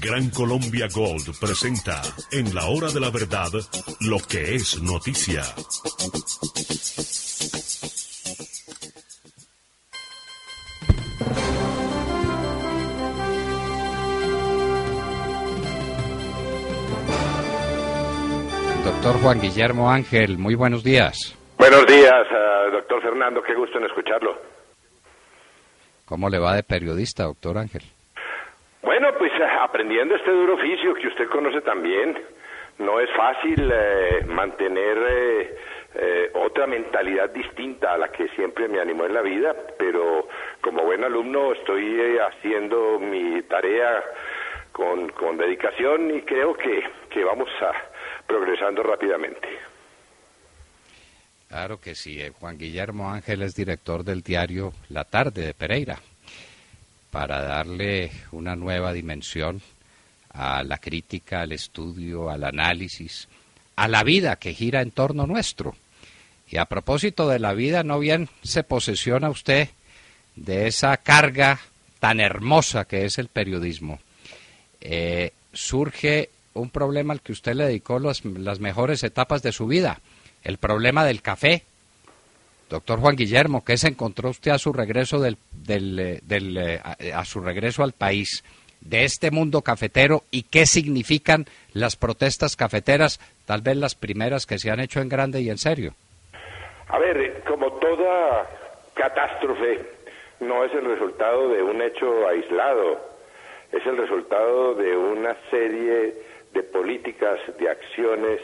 Gran Colombia Gold presenta en la hora de la verdad lo que es noticia. Doctor Juan Guillermo Ángel, muy buenos días. Buenos días, uh, doctor Fernando, qué gusto en escucharlo. ¿Cómo le va de periodista, doctor Ángel? Bueno, pues uh, aprendiendo este duro oficio que usted conoce también. No es fácil eh, mantener eh, eh, otra mentalidad distinta a la que siempre me animó en la vida, pero como buen alumno estoy haciendo mi tarea con, con dedicación y creo que, que vamos a, progresando rápidamente. Claro que sí. Juan Guillermo Ángel es director del diario La Tarde de Pereira para darle una nueva dimensión a la crítica, al estudio, al análisis, a la vida que gira en torno nuestro. Y a propósito de la vida, no bien se posesiona usted de esa carga tan hermosa que es el periodismo. Eh, surge un problema al que usted le dedicó las mejores etapas de su vida, el problema del café. Doctor Juan Guillermo, ¿qué se encontró usted a su regreso del, del, eh, del eh, a, su regreso al país de este mundo cafetero y qué significan las protestas cafeteras, tal vez las primeras que se han hecho en grande y en serio? A ver, como toda catástrofe, no es el resultado de un hecho aislado, es el resultado de una serie de políticas, de acciones,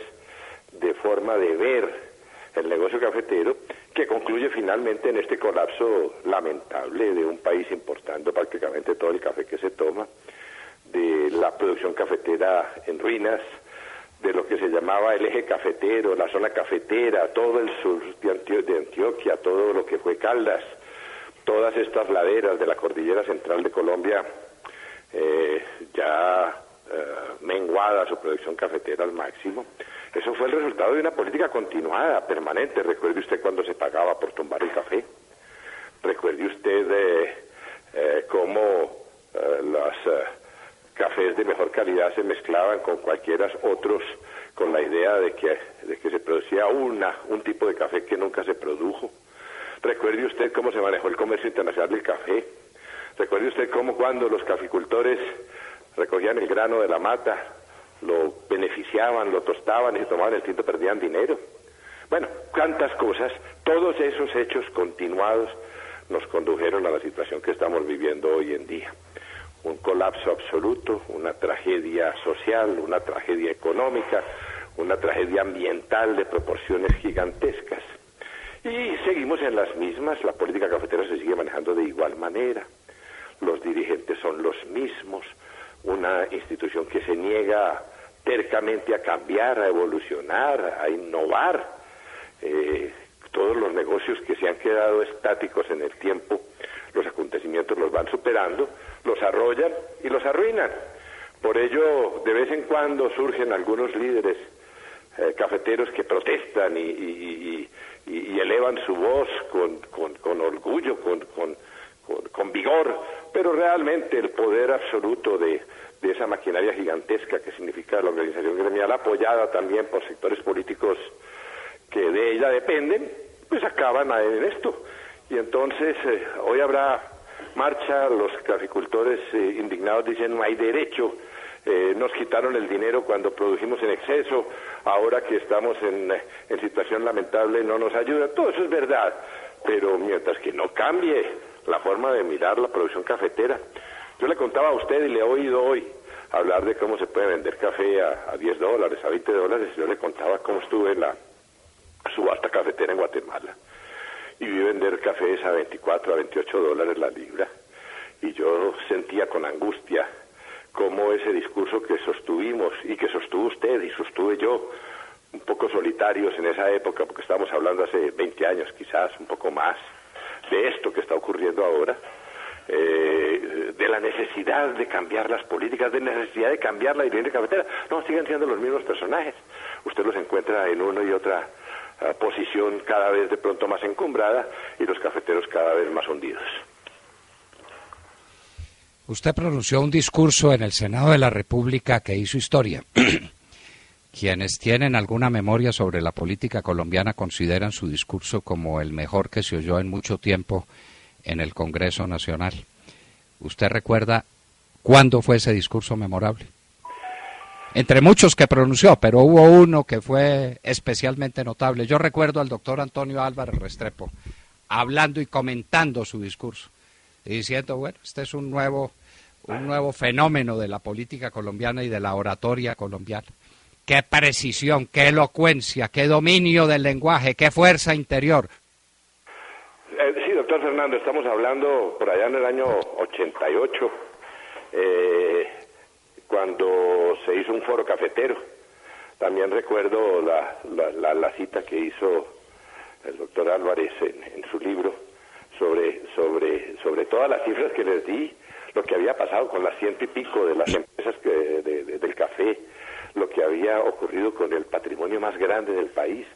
de forma de ver el negocio cafetero, que concluye finalmente en este colapso lamentable de un país importando prácticamente todo el café que se toma, de la producción cafetera en ruinas, de lo que se llamaba el eje cafetero, la zona cafetera, todo el sur de, Antioquia, todo lo que fue Caldas, todas estas laderas de la cordillera central de Colombia, eh, ya eh, menguada su producción cafetera al máximo. Eso fue el resultado de una política continuada, permanente. Recuerde usted cuando se pagaba por tumbar el café. Recuerde usted eh, eh cómo eh, los cafés de mejor calidad se mezclaban con cualquiera otros con la idea de que, de que se producía una, un tipo de café que nunca se produjo. Recuerde usted cómo se manejó el comercio internacional del café. Recuerde usted cómo cuando los caficultores recogían el grano de la mata, lo beneficiaban, lo tostaban y se tomaban el tinto, perdían dinero. Bueno, cuántas cosas, todos esos hechos continuados nos condujeron a la situación que estamos viviendo hoy en día. Un colapso absoluto, una tragedia social, una tragedia económica, una tragedia ambiental de proporciones gigantescas. Y seguimos en las mismas, la política cafetera se sigue manejando de igual manera, los dirigentes son los mismos, una institución que se niega tercamente a cambiar, a evolucionar, a innovar. Eh, todos los negocios que se han quedado estáticos en el tiempo, los acontecimientos los van superando, los arrollan y los arruinan. Por ello, de vez en cuando surgen algunos líderes eh, cafeteros que protestan y, elevan su voz con, con orgullo, con, con vigor, pero realmente el poder absoluto de, de esa maquinaria gigantesca que significa la organización gremial, apoyada también por sectores políticos que de ella dependen, pues acaban en esto. Y entonces eh, hoy habrá marcha, los caficultores eh, indignados dicen no hay derecho, eh, nos quitaron el dinero cuando produjimos en exceso, ahora que estamos en, en situación lamentable no nos ayuda, todo eso es verdad, pero mientras que no cambie la forma de mirar la producción cafetera, yo le contaba a usted y le he oído hoy hablar de cómo se puede vender café a, a 10 dólares, a 20 dólares. Yo le contaba cómo estuve en la subasta cafetera en Guatemala y vi vender cafés a 24, a 28 dólares la libra. Y yo sentía con angustia cómo ese discurso que sostuvimos y que sostuvo usted y sostuve yo, un poco solitarios en esa época, porque estamos hablando hace 20 años quizás, un poco más, de esto que está ocurriendo ahora, eh, de la necesidad de cambiar las políticas, de necesidad de cambiar la dirección cafetera. No, siguen siendo los mismos personajes. Usted los encuentra en una y otra ah, posición cada vez de pronto más encumbrada y los cafeteros cada vez más hundidos. Usted pronunció un discurso en el Senado de la República que hizo historia. Quienes tienen alguna memoria sobre la política colombiana consideran su discurso como el mejor que se oyó en mucho tiempo en el Congreso Nacional. ¿Usted recuerda cuándo fue ese discurso memorable? Entre muchos que pronunció, pero hubo uno que fue especialmente notable. Yo recuerdo al doctor Antonio Álvarez Restrepo hablando y comentando su discurso y diciendo, bueno, este es un nuevo, un nuevo fenómeno de la política colombiana y de la oratoria colombiana. Qué precisión, qué elocuencia, qué dominio del lenguaje, qué fuerza interior. Eh, sí, doctor Fernando, estamos hablando por allá en el año 88, eh, cuando se hizo un foro cafetero. También recuerdo la, la, la, cita que hizo el doctor Álvarez en su libro sobre, sobre, sobre todas las cifras que les di, lo que había pasado con las ciento y pico de las empresas que, del café, lo que había ocurrido con el patrimonio más grande del país.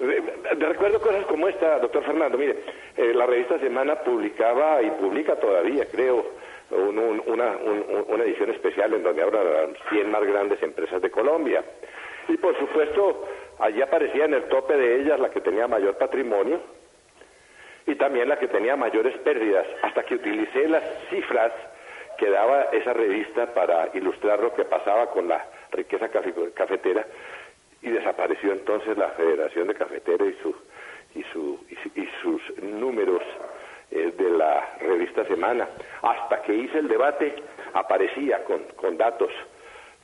Eh, recuerdo cosas como esta, doctor Fernando. Mire, eh, la revista Semana publicaba y publica todavía, creo, una, una edición especial en donde hablan las 100 más grandes empresas de Colombia. Y por supuesto, allí aparecía en el tope de ellas la que tenía mayor patrimonio, y también la que tenía mayores pérdidas, hasta que utilicé las cifras que daba esa revista para ilustrar lo que pasaba con la riqueza cafetera y desapareció entonces la Federación de Cafeteros y, su, y, su, y, sus números eh, de la revista Semana. Hasta que hice el debate aparecía con, con datos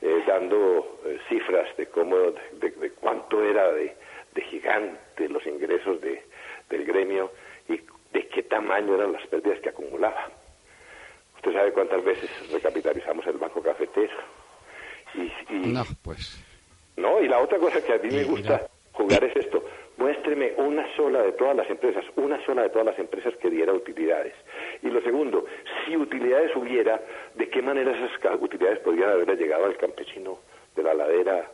eh, dando eh, cifras de cómo, de, cuánto era de, de gigante los ingresos de, del gremio y de qué tamaño eran las pérdidas que acumulaba. Usted sabe cuántas veces recapitalizamos el banco cafetero. Y, no, pues. No, y la otra cosa que a mí me gusta jugar es esto. Muéstreme una sola de todas las empresas, una sola de todas las empresas que diera utilidades. Y lo segundo, si utilidades hubiera, ¿de qué manera esas utilidades podrían haber llegado al campesino de la ladera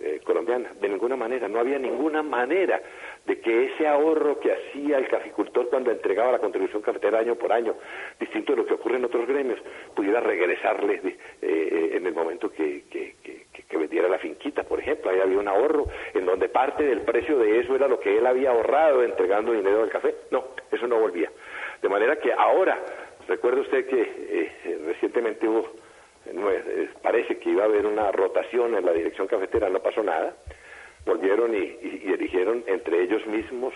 eh, colombiana? De ninguna manera, no había ninguna manera de que ese ahorro que hacía el caficultor cuando entregaba la contribución cafetera año por año, distinto de lo que ocurre en otros gremios, pudiera regresarle eh, eh, en el momento que, que, vendiera la finquita, por ejemplo. Ahí había un ahorro en donde parte del precio de eso era lo que él había ahorrado entregando dinero al café. No, eso no volvía. De manera que ahora, recuerda usted que eh, recientemente hubo, parece que iba a haber una rotación en la dirección cafetera, no pasó nada volvieron y, eligieron entre ellos mismos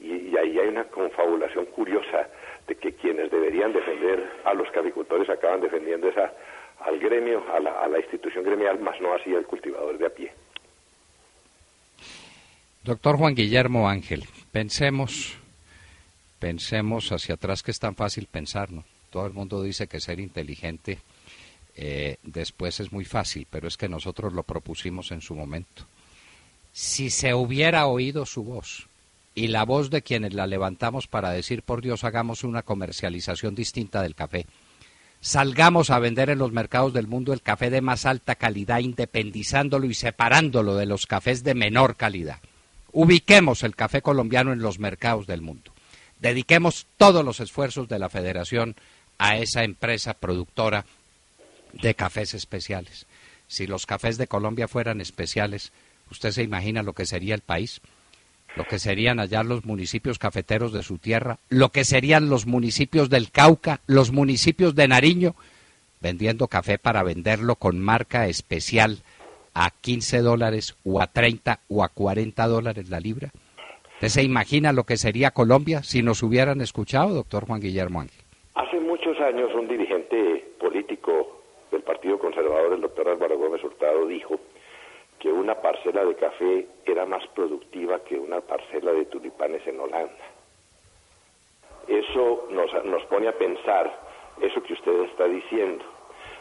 y, ahí hay una confabulación curiosa de que quienes deberían defender a los caficultores acaban defendiendo esa al gremio, a la, institución gremial, más no así al cultivador de a pie. Doctor Juan Guillermo Ángel, pensemos, pensemos hacia atrás que es tan fácil pensar, ¿no? Todo el mundo dice que ser inteligente eh, después es muy fácil, pero es que nosotros lo propusimos en su momento si se hubiera oído su voz y la voz de quienes la levantamos para decir, por Dios, hagamos una comercialización distinta del café. Salgamos a vender en los mercados del mundo el café de más alta calidad, independizándolo y separándolo de los cafés de menor calidad. Ubiquemos el café colombiano en los mercados del mundo. Dediquemos todos los esfuerzos de la Federación a esa empresa productora de cafés especiales. Si los cafés de Colombia fueran especiales, ¿Usted se imagina lo que sería el país? Lo que serían allá los municipios cafeteros de su tierra, lo que serían los municipios del Cauca, los municipios de Nariño, vendiendo café para venderlo con marca especial a 15 dólares o a 30 o a 40 dólares la libra. ¿Usted se imagina lo que sería Colombia si nos hubieran escuchado, doctor Juan Guillermo Ángel? Hace muchos años un dirigente político del Partido Conservador, el doctor Álvaro Gómez Hurtado, dijo que una parcela de café era más productiva que una parcela de tulipanes en Holanda. Eso nos, nos pone a pensar eso que usted está diciendo.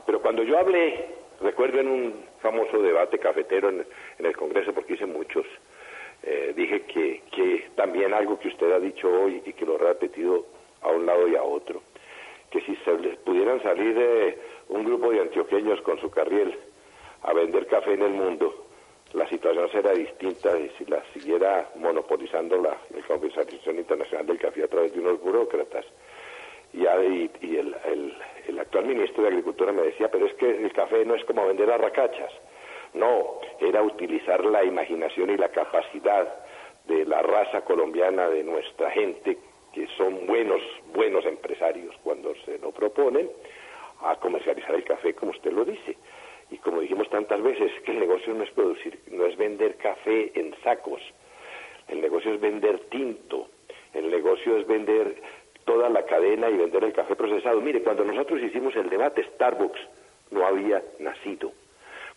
Pero cuando yo hablé, recuerdo en un famoso debate cafetero en, el Congreso, porque hice muchos, eh, dije que, que también algo que usted ha dicho hoy y que lo ha repetido a un lado y a otro, que si se les pudieran salir de un grupo de antioqueños con su carriel a vender café en el mundo, la situación será distinta si la siguiera monopolizando la, la Internacional del Café a través de unos burócratas. y, el, el, actual ministro de Agricultura me decía, pero es que el café no es como vender arracachas. No, era utilizar la imaginación y la capacidad de la raza colombiana, de nuestra gente, que son buenos, buenos empresarios cuando se lo proponen, a comercializar el café como usted lo dice. Y como dijimos tantas veces, que el negocio no es producir, no es vender café en sacos, el negocio es vender tinto, el negocio es vender toda la cadena y vender el café procesado. Mire, cuando nosotros hicimos el debate, Starbucks no había nacido.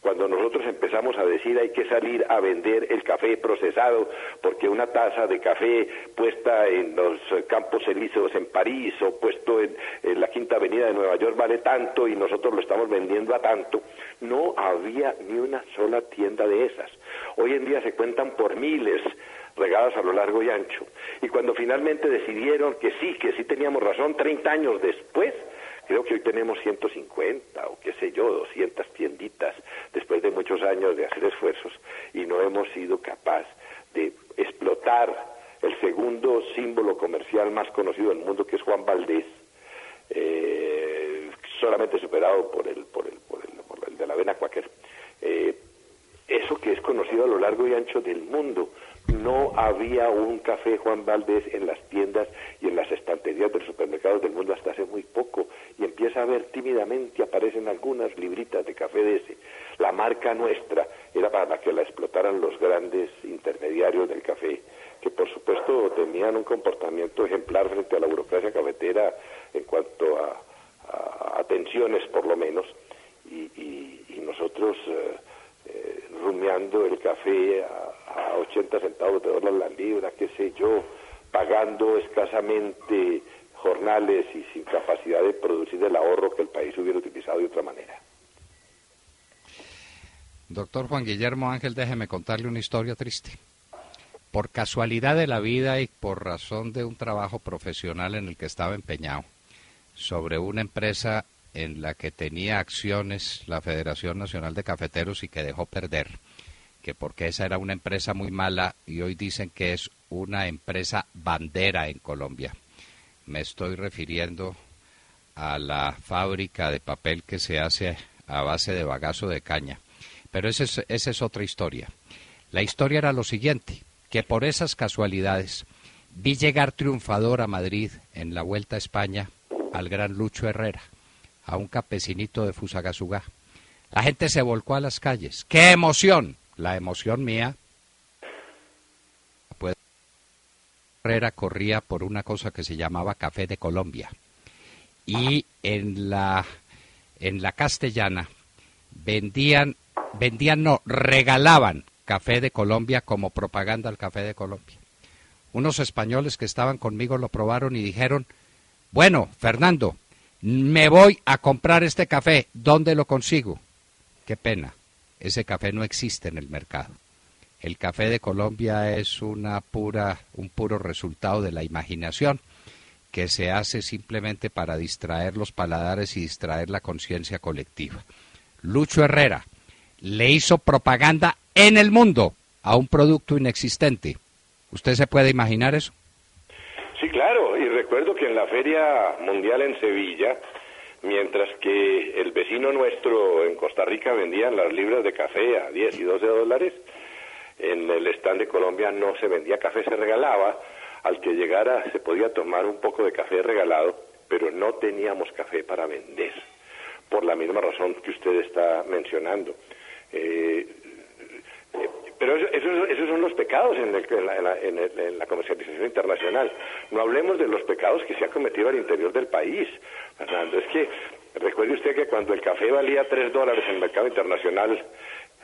Cuando nosotros empezamos a decir hay que salir a vender el café procesado porque una taza de café puesta en los campos elíseos en París o puesto en, la Quinta Avenida de Nueva York vale tanto y nosotros lo estamos vendiendo a tanto, no había ni una sola tienda de esas. Hoy en día se cuentan por miles regadas a lo largo y ancho. Y cuando finalmente decidieron que sí, que sí teníamos razón, 30 años después, Creo que hoy tenemos 150 o qué sé yo, 200 tienditas después de muchos años de hacer esfuerzos y no hemos sido capaz de explotar el segundo símbolo comercial más conocido del mundo que es Juan Valdés, eh, solamente superado por el, por el, por el, de la Vena Quaker. Eh, eso que es conocido a lo largo y ancho del mundo no había un café Juan Valdés en las tiendas y en las estanterías de los supermercados del mundo hasta hace muy poco y empieza a ver tímidamente aparecen algunas libritas de café de ese. La marca nuestra era para que la explotaran los grandes intermediarios del café, que por supuesto tenían un comportamiento ejemplar frente a la burocracia cafetera en cuanto a, atenciones por lo menos y, nosotros eh, eh, rumiando el café a a 80 centavos de dólar la libra, qué sé yo, pagando escasamente jornales y sin capacidad de producir el ahorro que el país hubiera utilizado de otra manera. Doctor Juan Guillermo Ángel, déjeme contarle una historia triste. Por casualidad de la vida y por razón de un trabajo profesional en el que estaba empeñado, sobre una empresa en la que tenía acciones la Federación Nacional de Cafeteros y que dejó perder que porque esa era una empresa muy mala y hoy dicen que es una empresa bandera en Colombia. Me estoy refiriendo a la fábrica de papel que se hace a base de bagazo de caña. Pero esa es, esa es otra historia. La historia era lo siguiente, que por esas casualidades vi llegar triunfador a Madrid en la Vuelta a España al gran Lucho Herrera, a un campesinito de Fusagasugá. La gente se volcó a las calles. ¡Qué emoción! La emoción mía pues Herrera corría por una cosa que se llamaba Café de Colombia y en la en la castellana vendían vendían no regalaban Café de Colombia como propaganda al Café de Colombia. Unos españoles que estaban conmigo lo probaron y dijeron, bueno, Fernando, me voy a comprar este café, ¿dónde lo consigo? Qué pena ese café no existe en el mercado. El café de Colombia es una pura, un puro resultado de la imaginación que se hace simplemente para distraer los paladares y distraer la conciencia colectiva. Lucho Herrera le hizo propaganda en el mundo a un producto inexistente. ¿Usted se puede imaginar eso? Sí, claro, y recuerdo que en la Feria Mundial en Sevilla, mientras que el vecino nuestro en Costa Rica vendían las libras de café a 10 y 12 dólares, en el stand de Colombia no se vendía café, se regalaba, al que llegara se podía tomar un poco de café regalado, pero no teníamos café para vender, por la misma razón que usted está mencionando. Eh, pero esos son los pecados en, la, comercialización internacional. No hablemos de los pecados que se han cometido al interior del país, Fernando. Es que recuerde usted que cuando el café valía tres dólares en el mercado internacional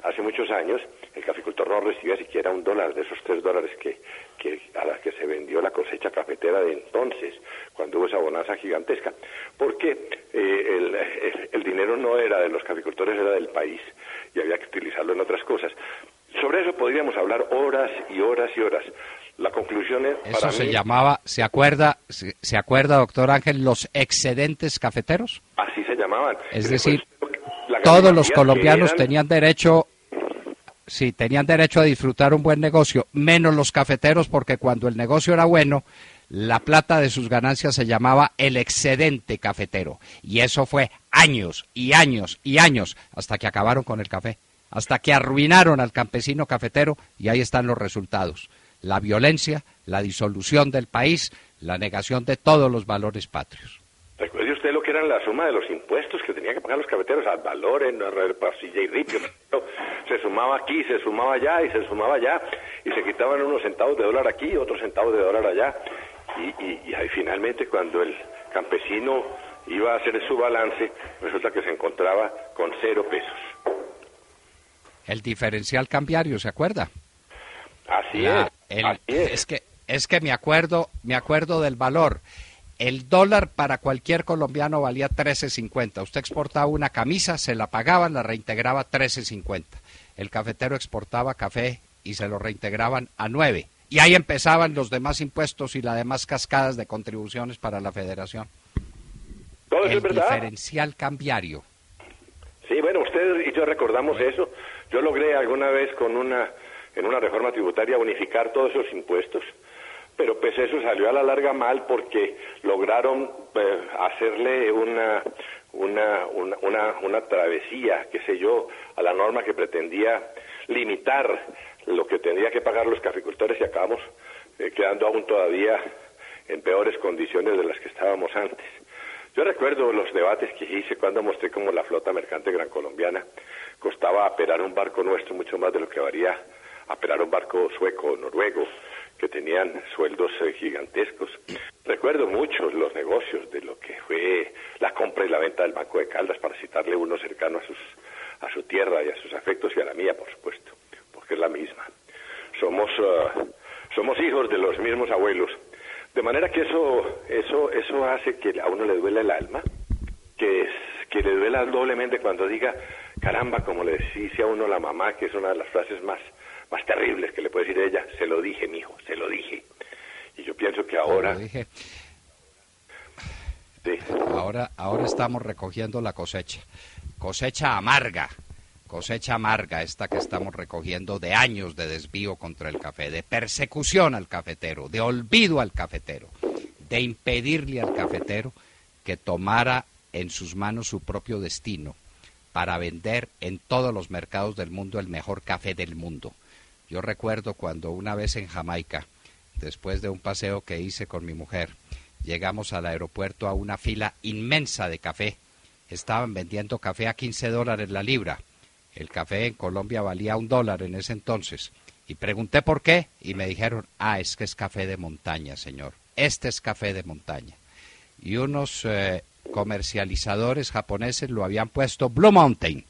hace muchos años, el caficultor no recibía siquiera un dólar de esos tres dólares que, a las que se vendió la cosecha cafetera de entonces, cuando hubo esa bonanza gigantesca. Porque eh, el dinero no era de los caficultores, era del país y había que utilizarlo en otras cosas. Sobre eso podríamos hablar horas y horas y horas. La conclusión es... Eso se llamaba, ¿se acuerda, se, acuerda, doctor Ángel, los excedentes cafeteros? Así se llamaban. Es decir, todos los colombianos tenían derecho sí, tenían derecho a disfrutar un buen negocio, menos los cafeteros, porque cuando el negocio era bueno, la plata de sus ganancias se llamaba el excedente cafetero. Y eso fue años y años y años hasta que acabaron con el café, hasta que arruinaron al campesino cafetero y ahí están los resultados. La violencia, la disolución del país, la negación de todos los valores patrios. Recuerde usted lo que eran la suma de los impuestos que tenían que pagar los cafeteros al valor en Pasilla y Ripio. Se sumaba aquí, se sumaba allá y se sumaba allá y se quitaban unos centavos de dólar aquí, otros centavos de dólar allá. Y, ahí finalmente cuando el campesino iba a hacer su balance, resulta que se encontraba con cero pesos. El diferencial cambiario, ¿se acuerda? Así, es, es. Es que es que me acuerdo, me acuerdo del valor. El dólar para cualquier colombiano valía 13.50. Usted exportaba una camisa, se la pagaban, la reintegraba 13.50. El cafetero exportaba café y se lo reintegraban a 9. Y ahí empezaban los demás impuestos y las demás cascadas de contribuciones para la federación. Todo el es verdad. diferencial cambiario. Sí, bueno, usted y yo recordamos eso. Yo logré alguna vez con una en una reforma tributaria unificar todos esos impuestos pero pues eso salió a la larga mal porque lograron eh, hacerle una, una, una, una, travesía, qué sé yo, a la norma que pretendía limitar lo que tendría que pagar los caficultores y acabamos eh, quedando aún todavía en peores condiciones de las que estábamos antes. Yo recuerdo los debates que hice cuando mostré cómo la flota mercante gran colombiana costaba aperar un barco nuestro mucho más de lo que varía aperar un barco sueco o noruego que tenían sueldos eh, gigantescos. Recuerdo mucho los negocios de lo que fue la compra y la venta del Banco de Caldas, para citarle uno cercano a, sus, a su tierra y a sus afectos y a la mía, por supuesto, porque es la misma. Somos, eh, somos hijos de los mismos abuelos. De manera que eso, eso, eso hace que a uno le duela el alma, que, que le duela doblemente cuando diga, caramba, como le decía a uno la mamá, que es una de las frases más más terribles que le puede decir ella, se lo dije, mi hijo, se lo dije. Y yo pienso que ahora... dije. Ahora, ahora estamos recogiendo la cosecha. Cosecha amarga, cosecha amarga esta que estamos recogiendo de años de desvío contra el café, de persecución al cafetero, de olvido al cafetero, de impedirle al cafetero que tomara en sus manos su propio destino para vender en todos los mercados del mundo el mejor café del mundo. Yo recuerdo cuando una vez en Jamaica, después de un paseo que hice con mi mujer, llegamos al aeropuerto a una fila inmensa de café. Estaban vendiendo café a 15 dólares la libra. El café en Colombia valía un dólar en ese entonces. Y pregunté por qué y me dijeron, ah, es que es café de montaña, señor. Este es café de montaña. Y unos eh, comercializadores japoneses lo habían puesto Blue Mountain,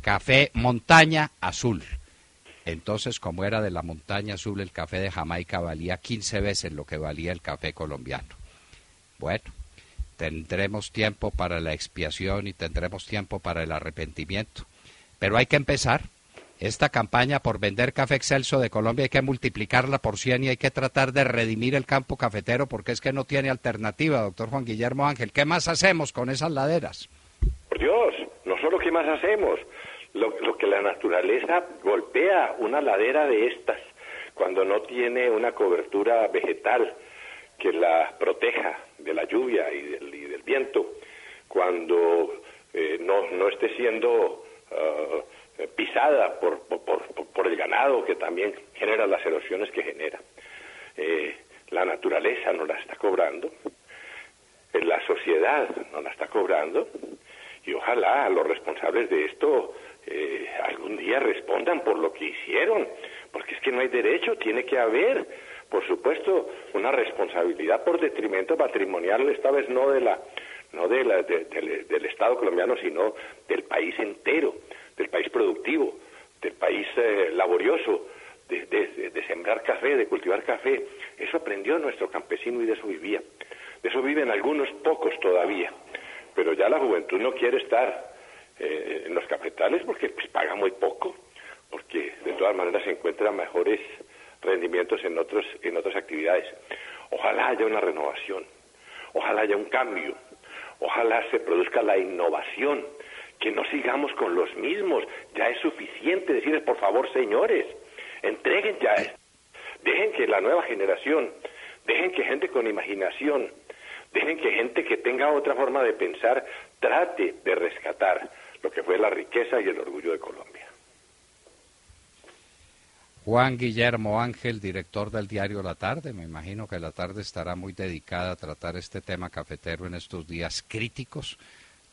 café montaña azul. Entonces, como era de la montaña azul, el café de Jamaica valía 15 veces lo que valía el café colombiano. Bueno, tendremos tiempo para la expiación y tendremos tiempo para el arrepentimiento. Pero hay que empezar. Esta campaña por vender café excelso de Colombia hay que multiplicarla por 100 y hay que tratar de redimir el campo cafetero porque es que no tiene alternativa, doctor Juan Guillermo Ángel. ¿Qué más hacemos con esas laderas? Por Dios, no solo qué más hacemos, lo, que la naturaleza golpea una ladera de estas cuando no tiene una cobertura vegetal que la proteja de la lluvia y del, viento, cuando eh, no, no, esté siendo uh, pisada por, por, el ganado que también genera las erosiones que genera. Eh, la naturaleza no la está cobrando, eh, la sociedad no la está cobrando, y ojalá los responsables de esto eh, algún día respondan por lo que hicieron, porque es que no hay derecho, tiene que haber, por supuesto, una responsabilidad por detrimento patrimonial, esta vez no de la no de la, del Estado colombiano, sino del país entero, del país productivo, del país eh, laborioso, de, sembrar café, de cultivar café. Eso aprendió nuestro campesino y de eso vivía. De eso viven algunos pocos todavía. Pero ya la juventud no quiere estar eh, en los cafetales porque pues, paga muy poco, porque de todas maneras se encuentran mejores rendimientos en, otros, en otras actividades. Ojalá haya una renovación, ojalá haya un cambio, ojalá se produzca la innovación, que no sigamos con los mismos, ya es suficiente decirles, por favor, señores, entreguen ya, dejen que la nueva generación Dejen que gente con imaginación, dejen que gente que tenga otra forma de pensar trate de rescatar lo que fue la riqueza y el orgullo de Colombia. Juan Guillermo Ángel, director del diario La Tarde. Me imagino que La Tarde estará muy dedicada a tratar este tema cafetero en estos días críticos,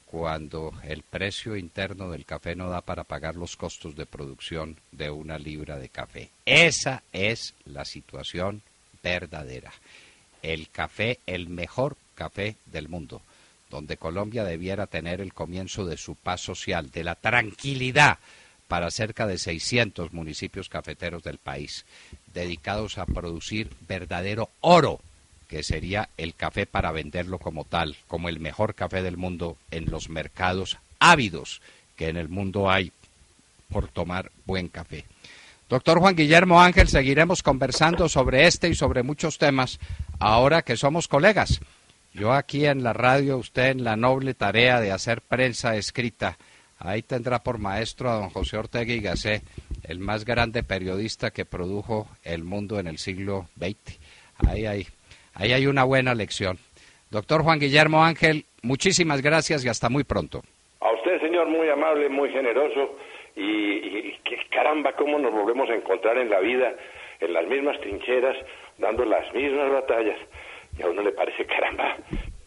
cuando el precio interno del café no da para pagar los costos de producción de una libra de café. Esa es la situación verdadera. El café, el mejor café del mundo, donde Colombia debiera tener el comienzo de su paz social, de la tranquilidad para cerca de 600 municipios cafeteros del país, dedicados a producir verdadero oro, que sería el café para venderlo como tal, como el mejor café del mundo en los mercados ávidos que en el mundo hay por tomar buen café. Doctor Juan Guillermo Ángel, seguiremos conversando sobre este y sobre muchos temas ahora que somos colegas. Yo aquí en la radio, usted en la noble tarea de hacer prensa escrita Ahí tendrá por maestro a don José Ortega y Gasset, el más grande periodista que produjo el mundo en el siglo XX. Ahí, ahí, ahí hay una buena lección. Doctor Juan Guillermo Ángel, muchísimas gracias y hasta muy pronto. A usted, señor, muy amable, muy generoso y, que caramba, cómo nos volvemos a encontrar en la vida, en las mismas trincheras, dando las mismas batallas. Y a uno le parece, caramba,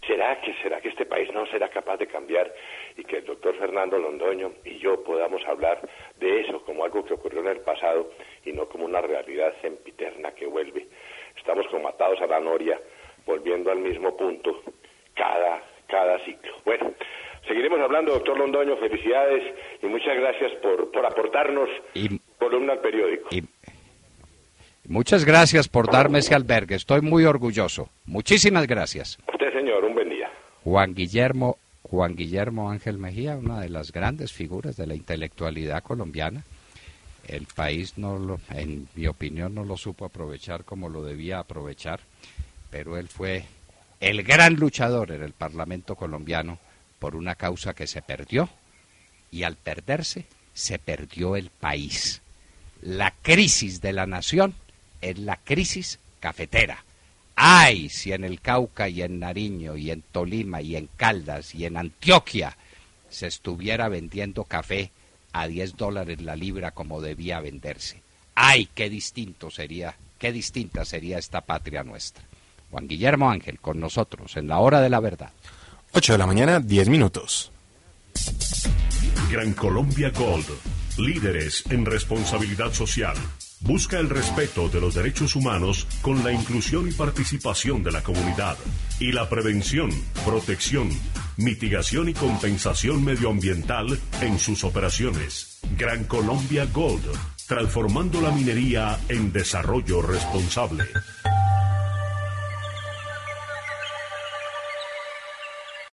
¿será que, será que este país no será capaz de cambiar y que el doctor Fernando Londoño y yo podamos hablar de eso como algo que ocurrió en el pasado y no como una realidad sempiterna que vuelve. Estamos como atados a la noria, volviendo al mismo punto cada, cada ciclo. Bueno, seguiremos hablando, doctor Londoño, felicidades y muchas gracias por, por aportarnos y, columna al periódico. muchas gracias por darme ese albergue, estoy muy orgulloso. Muchísimas gracias. usted, señor, un buen día. Juan Guillermo Juan Guillermo Ángel Mejía, una de las grandes figuras de la intelectualidad colombiana. El país, no lo, en mi opinión, no lo supo aprovechar como lo debía aprovechar, pero él fue el gran luchador en el Parlamento colombiano por una causa que se perdió y al perderse se perdió el país. La crisis de la nación es la crisis cafetera Ay, si en el Cauca y en Nariño y en Tolima y en Caldas y en Antioquia se estuviera vendiendo café a 10 dólares la libra como debía venderse. Ay, qué distinto sería, qué distinta sería esta patria nuestra. Juan Guillermo Ángel con nosotros en la hora de la verdad. 8 de la mañana, 10 minutos. Gran Colombia Gold, líderes en responsabilidad social. Busca el respeto de los derechos humanos con la inclusión y participación de la comunidad y la prevención, protección, mitigación y compensación medioambiental en sus operaciones. Gran Colombia Gold, transformando la minería en desarrollo responsable.